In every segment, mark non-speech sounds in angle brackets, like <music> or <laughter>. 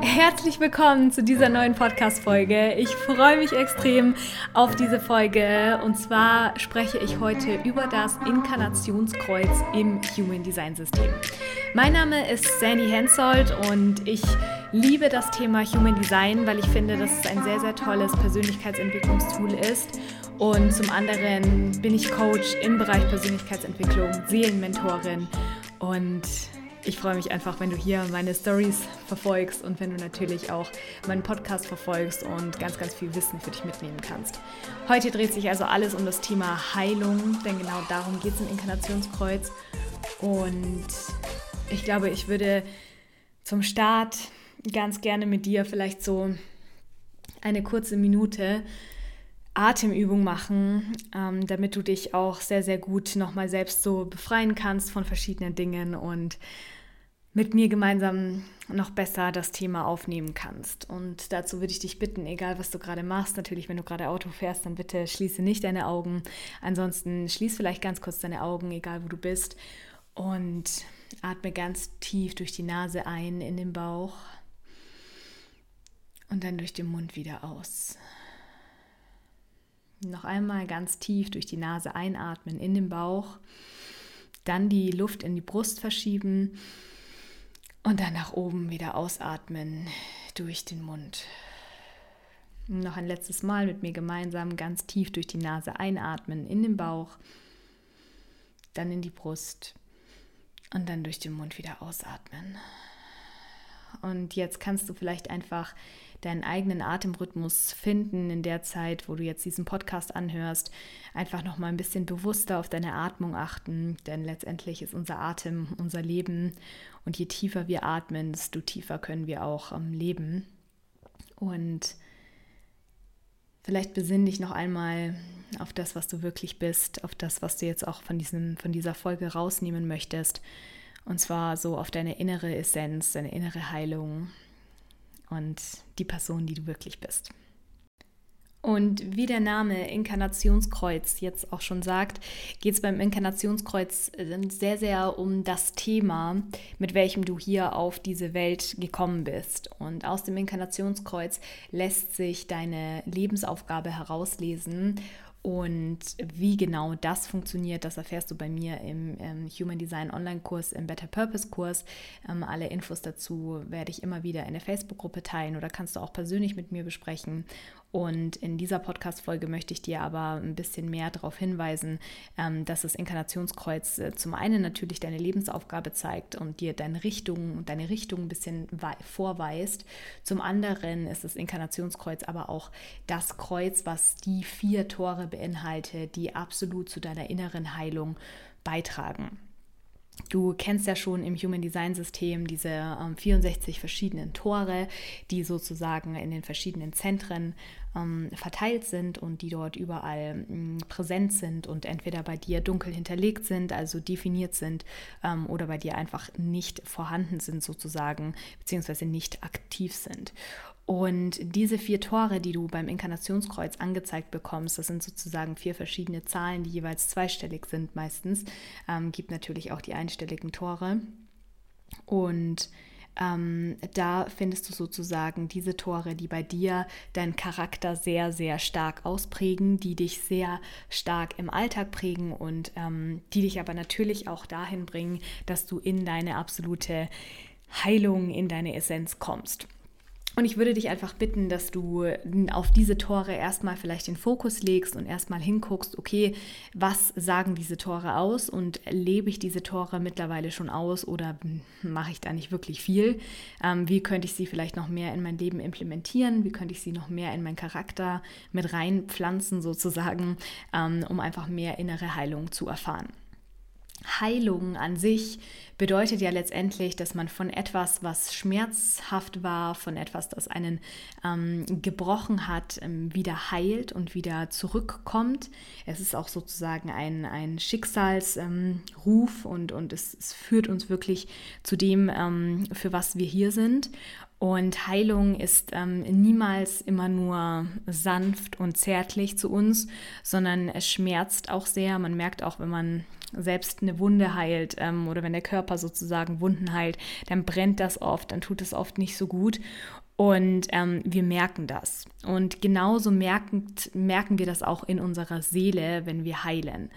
Herzlich willkommen zu dieser neuen Podcast-Folge. Ich freue mich extrem auf diese Folge. Und zwar spreche ich heute über das Inkarnationskreuz im Human Design System. Mein Name ist Sandy Hensoldt und ich liebe das Thema Human Design, weil ich finde, dass es ein sehr, sehr tolles Persönlichkeitsentwicklungstool ist. Und zum anderen bin ich Coach im Bereich Persönlichkeitsentwicklung, Seelenmentorin und ich freue mich einfach, wenn du hier meine Stories verfolgst und wenn du natürlich auch meinen Podcast verfolgst und ganz, ganz viel Wissen für dich mitnehmen kannst. Heute dreht sich also alles um das Thema Heilung, denn genau darum geht es im Inkarnationskreuz. Und ich glaube, ich würde zum Start ganz gerne mit dir vielleicht so eine kurze Minute Atemübung machen, ähm, damit du dich auch sehr, sehr gut nochmal selbst so befreien kannst von verschiedenen Dingen und mit mir gemeinsam noch besser das Thema aufnehmen kannst. Und dazu würde ich dich bitten, egal was du gerade machst, natürlich, wenn du gerade Auto fährst, dann bitte schließe nicht deine Augen. Ansonsten schließ vielleicht ganz kurz deine Augen, egal wo du bist. Und atme ganz tief durch die Nase ein in den Bauch und dann durch den Mund wieder aus. Noch einmal ganz tief durch die Nase einatmen in den Bauch, dann die Luft in die Brust verschieben und dann nach oben wieder ausatmen durch den Mund. Noch ein letztes Mal mit mir gemeinsam ganz tief durch die Nase einatmen in den Bauch, dann in die Brust und dann durch den Mund wieder ausatmen. Und jetzt kannst du vielleicht einfach deinen eigenen Atemrhythmus finden in der Zeit, wo du jetzt diesen Podcast anhörst. Einfach noch mal ein bisschen bewusster auf deine Atmung achten, denn letztendlich ist unser Atem unser Leben und je tiefer wir atmen, desto tiefer können wir auch ähm, leben. Und vielleicht besinn dich noch einmal auf das, was du wirklich bist, auf das, was du jetzt auch von, diesem, von dieser Folge rausnehmen möchtest. Und zwar so auf deine innere Essenz, deine innere Heilung und die Person, die du wirklich bist. Und wie der Name Inkarnationskreuz jetzt auch schon sagt, geht es beim Inkarnationskreuz äh, sehr, sehr um das Thema, mit welchem du hier auf diese Welt gekommen bist. Und aus dem Inkarnationskreuz lässt sich deine Lebensaufgabe herauslesen und wie genau das funktioniert, das erfährst du bei mir im, im Human Design Online-Kurs, im Better Purpose-Kurs. Ähm, alle Infos dazu werde ich immer wieder in der Facebook-Gruppe teilen oder kannst du auch persönlich mit mir besprechen. Und in dieser Podcast-Folge möchte ich dir aber ein bisschen mehr darauf hinweisen, ähm, dass das Inkarnationskreuz äh, zum einen natürlich deine Lebensaufgabe zeigt und dir deine Richtung deine Richtung ein bisschen vorweist. Zum anderen ist das Inkarnationskreuz aber auch das Kreuz, was die vier Tore beinhaltet, die absolut zu deiner inneren Heilung beitragen. Du kennst ja schon im Human Design System diese ähm, 64 verschiedenen Tore, die sozusagen in den verschiedenen Zentren ähm, verteilt sind und die dort überall ähm, präsent sind und entweder bei dir dunkel hinterlegt sind, also definiert sind, ähm, oder bei dir einfach nicht vorhanden sind sozusagen, beziehungsweise nicht aktiv sind. Und diese vier Tore, die du beim Inkarnationskreuz angezeigt bekommst, das sind sozusagen vier verschiedene Zahlen, die jeweils zweistellig sind meistens. Ähm, gibt natürlich auch die einstelligen Tore. Und ähm, da findest du sozusagen diese Tore, die bei dir deinen Charakter sehr, sehr stark ausprägen, die dich sehr stark im Alltag prägen und ähm, die dich aber natürlich auch dahin bringen, dass du in deine absolute Heilung, in deine Essenz kommst. Und ich würde dich einfach bitten, dass du auf diese Tore erstmal vielleicht den Fokus legst und erstmal hinguckst, okay, was sagen diese Tore aus und lebe ich diese Tore mittlerweile schon aus oder mache ich da nicht wirklich viel? Ähm, wie könnte ich sie vielleicht noch mehr in mein Leben implementieren? Wie könnte ich sie noch mehr in meinen Charakter mit reinpflanzen sozusagen, ähm, um einfach mehr innere Heilung zu erfahren? Heilung an sich bedeutet ja letztendlich, dass man von etwas, was schmerzhaft war, von etwas, das einen ähm, gebrochen hat, ähm, wieder heilt und wieder zurückkommt. Es ist auch sozusagen ein, ein Schicksalsruf ähm, und, und es, es, führt uns wirklich zu dem, ähm, für was wir hier sind. Und Heilung ist ähm, niemals immer nur sanft und zärtlich zu uns, sondern es schmerzt auch sehr. Man merkt auch, wenn man selbst eine Wunde heilt ähm, oder wenn der Körper sozusagen Wunden heilt, dann brennt das oft, dann tut es oft nicht so gut. Und ähm, wir merken das. Und genauso merkend, merken wir das auch in unserer Seele, wenn wir heilen.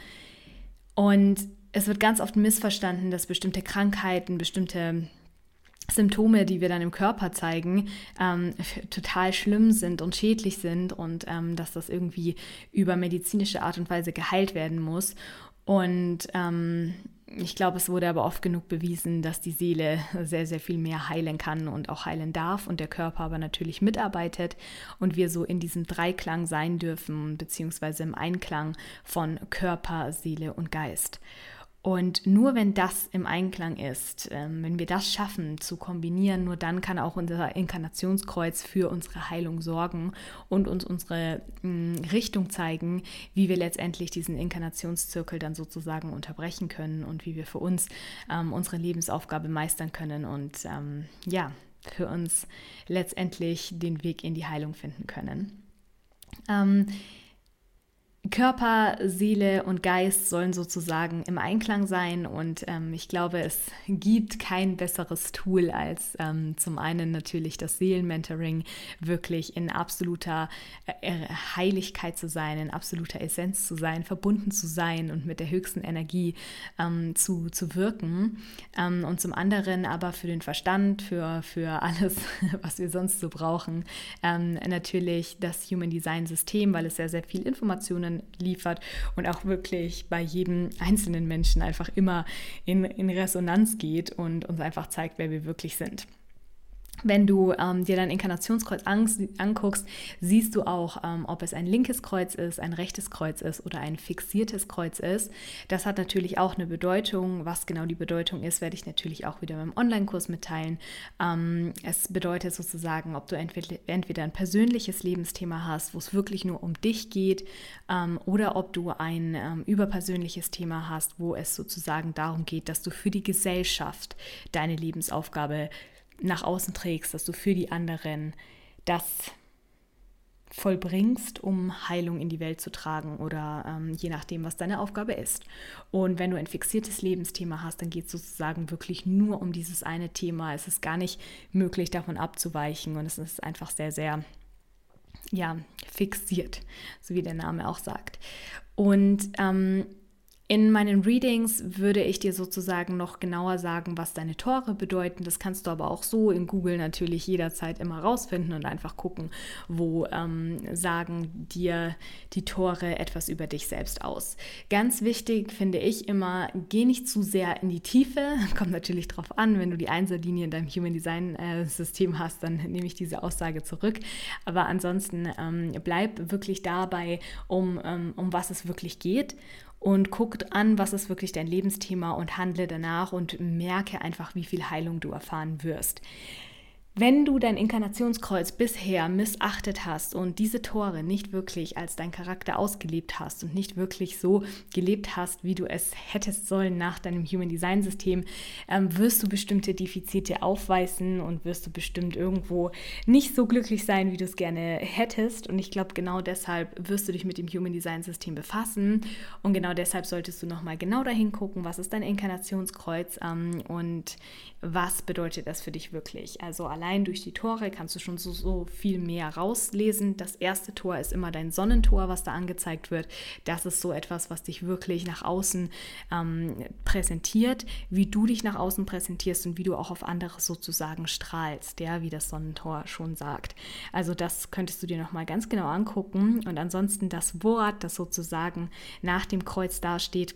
Und es wird ganz oft missverstanden, dass bestimmte Krankheiten, bestimmte Symptome, die wir dann im Körper zeigen, ähm, total schlimm sind und schädlich sind und ähm, dass das irgendwie über medizinische Art und Weise geheilt werden muss. Und ähm, ich glaube, es wurde aber oft genug bewiesen, dass die Seele sehr, sehr viel mehr heilen kann und auch heilen darf und der Körper aber natürlich mitarbeitet und wir so in diesem Dreiklang sein dürfen, beziehungsweise im Einklang von Körper, Seele und Geist. Und nur wenn das im Einklang ist, ähm, wenn wir das schaffen zu kombinieren, nur dann kann auch unser Inkarnationskreuz für unsere Heilung sorgen und uns unsere mm, Richtung zeigen, wie wir letztendlich diesen Inkarnationszirkel dann sozusagen unterbrechen können und wie wir für uns ähm, unsere Lebensaufgabe meistern können und ähm, ja, für uns letztendlich den Weg in die Heilung finden können. Körper, Seele und Geist sollen sozusagen im Einklang sein und ähm, ich glaube, es gibt kein besseres Tool als ähm, zum einen natürlich das Seelenmentoring, wirklich in absoluter äh, Heiligkeit zu sein, in absoluter Essenz zu sein, verbunden zu sein und mit der höchsten Energie ähm, zu, zu wirken. Ähm, und zum anderen aber für den Verstand, für, für alles, <laughs> was wir sonst so brauchen, ähm, natürlich das Human Design System, weil es sehr, sehr viel Informationen liefert und auch wirklich bei jedem einzelnen Menschen einfach immer in, in Resonanz geht und uns einfach zeigt, wer wir wirklich sind. Wenn du ähm, dir dein Inkarnationskreuz anguckst, siehst du auch, ähm, ob es ein linkes Kreuz ist, ein rechtes Kreuz ist oder ein fixiertes Kreuz ist. Das hat natürlich auch eine Bedeutung. Was genau die Bedeutung ist, werde ich natürlich auch wieder beim Online-Kurs mitteilen. Ähm, es bedeutet sozusagen, ob du entweder, entweder ein persönliches Lebensthema hast, wo es wirklich nur um dich geht, ähm, oder ob du ein ähm, überpersönliches Thema hast, wo es sozusagen darum geht, dass du für die Gesellschaft deine Lebensaufgabe nach außen trägst, dass du für die anderen das vollbringst, um Heilung in die Welt zu tragen oder ähm, je nachdem, was deine Aufgabe ist. Und wenn du ein fixiertes Lebensthema hast, dann geht es sozusagen wirklich nur um dieses eine Thema. Es ist gar nicht möglich, davon abzuweichen und es ist einfach sehr, sehr ja, fixiert, so wie der Name auch sagt. Und ähm, in meinen Readings würde ich dir sozusagen noch genauer sagen, was deine Tore bedeuten. Das kannst du aber auch so in Google natürlich jederzeit immer rausfinden und einfach gucken, wo ähm, sagen dir die Tore etwas über dich selbst aus. Ganz wichtig finde ich immer, geh nicht zu sehr in die Tiefe. <laughs> Kommt natürlich darauf an, wenn du die Einserlinie in deinem Human Design äh, System hast, dann nehme ich diese Aussage zurück. Aber ansonsten ähm, bleib wirklich dabei, um, ähm, um was es wirklich geht und guck an, was ist wirklich dein Lebensthema und handle danach und merke einfach, wie viel Heilung du erfahren wirst. Wenn du dein Inkarnationskreuz bisher missachtet hast und diese Tore nicht wirklich als dein Charakter ausgelebt hast und nicht wirklich so gelebt hast, wie du es hättest sollen nach deinem Human Design System, ähm, wirst du bestimmte Defizite aufweisen und wirst du bestimmt irgendwo nicht so glücklich sein, wie du es gerne hättest. Und ich glaube, genau deshalb wirst du dich mit dem Human Design System befassen. Und genau deshalb solltest du nochmal genau dahin gucken, was ist dein Inkarnationskreuz ähm, und was bedeutet das für dich wirklich. Also allein durch die Tore kannst du schon so, so viel mehr rauslesen. Das erste Tor ist immer dein Sonnentor, was da angezeigt wird. Das ist so etwas, was dich wirklich nach außen ähm, präsentiert, wie du dich nach außen präsentierst und wie du auch auf andere sozusagen strahlst, ja, wie das Sonnentor schon sagt. Also das könntest du dir nochmal ganz genau angucken. Und ansonsten das Wort, das sozusagen nach dem Kreuz dasteht,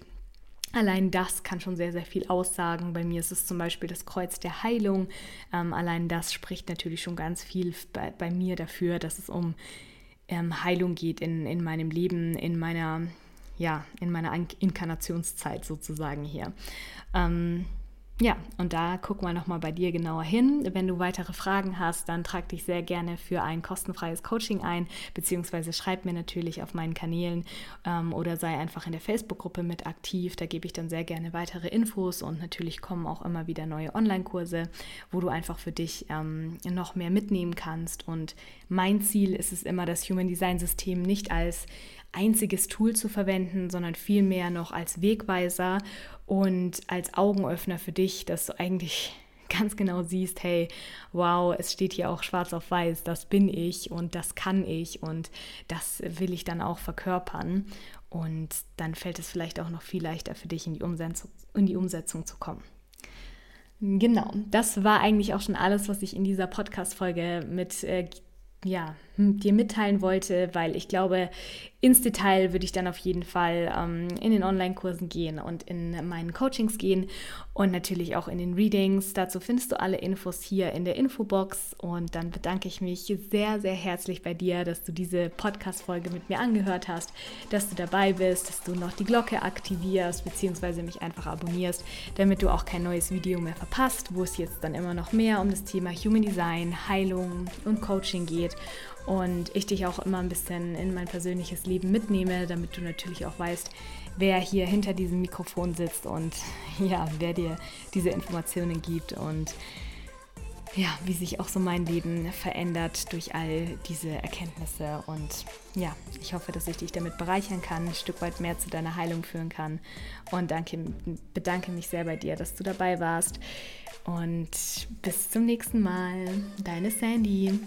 Allein das kann schon sehr, sehr viel aussagen. Bei mir ist es zum Beispiel das Kreuz der Heilung. Ähm, allein das spricht natürlich schon ganz viel bei, bei mir dafür, dass es um ähm, Heilung geht in, in meinem Leben, in meiner, ja, in meiner Inkarnationszeit sozusagen hier. Ähm, ja, und da guck mal nochmal bei dir genauer hin. Wenn du weitere Fragen hast, dann trag dich sehr gerne für ein kostenfreies Coaching ein, beziehungsweise schreib mir natürlich auf meinen Kanälen ähm, oder sei einfach in der Facebook-Gruppe mit aktiv. Da gebe ich dann sehr gerne weitere Infos und natürlich kommen auch immer wieder neue Online-Kurse, wo du einfach für dich ähm, noch mehr mitnehmen kannst. Und mein Ziel ist es immer, das Human Design System nicht als einziges Tool zu verwenden, sondern vielmehr noch als Wegweiser und als Augenöffner für dich, dass du eigentlich <laughs> ganz genau siehst, hey, wow, es steht hier auch schwarz auf weiß, das bin ich und das kann ich und das will ich dann auch verkörpern. Und dann fällt es vielleicht auch noch viel leichter für dich in die Umsetzung, in die Umsetzung zu kommen. Genau, das war eigentlich auch schon alles, was ich in dieser Podcast-Folge mit äh, ja, dir mitteilen wollte, weil ich glaube, ins Detail würde ich dann auf jeden Fall ähm, in den Online-Kursen gehen und in meinen Coachings gehen und natürlich auch in den Readings. Dazu findest du alle Infos hier in der Infobox und dann bedanke ich mich sehr, sehr herzlich bei dir, dass du diese Podcast-Folge mit mir angehört hast, dass du dabei bist, dass du noch die Glocke aktivierst bzw. mich einfach abonnierst, damit du auch kein neues Video mehr verpasst, wo es jetzt dann immer noch mehr um das Thema Human Design, Heilung und Coaching geht und ich dich auch immer ein bisschen in mein persönliches Leben mitnehme, damit du natürlich auch weißt, wer hier hinter diesem Mikrofon sitzt und <laughs> ja, wer dir diese Informationen gibt und ja, wie sich auch so mein Leben verändert durch all diese Erkenntnisse. Und ja, ich hoffe, dass ich dich damit bereichern kann, ein Stück weit mehr zu deiner Heilung führen kann. Und danke, bedanke mich sehr bei dir, dass du dabei warst. Und bis zum nächsten Mal. Deine Sandy.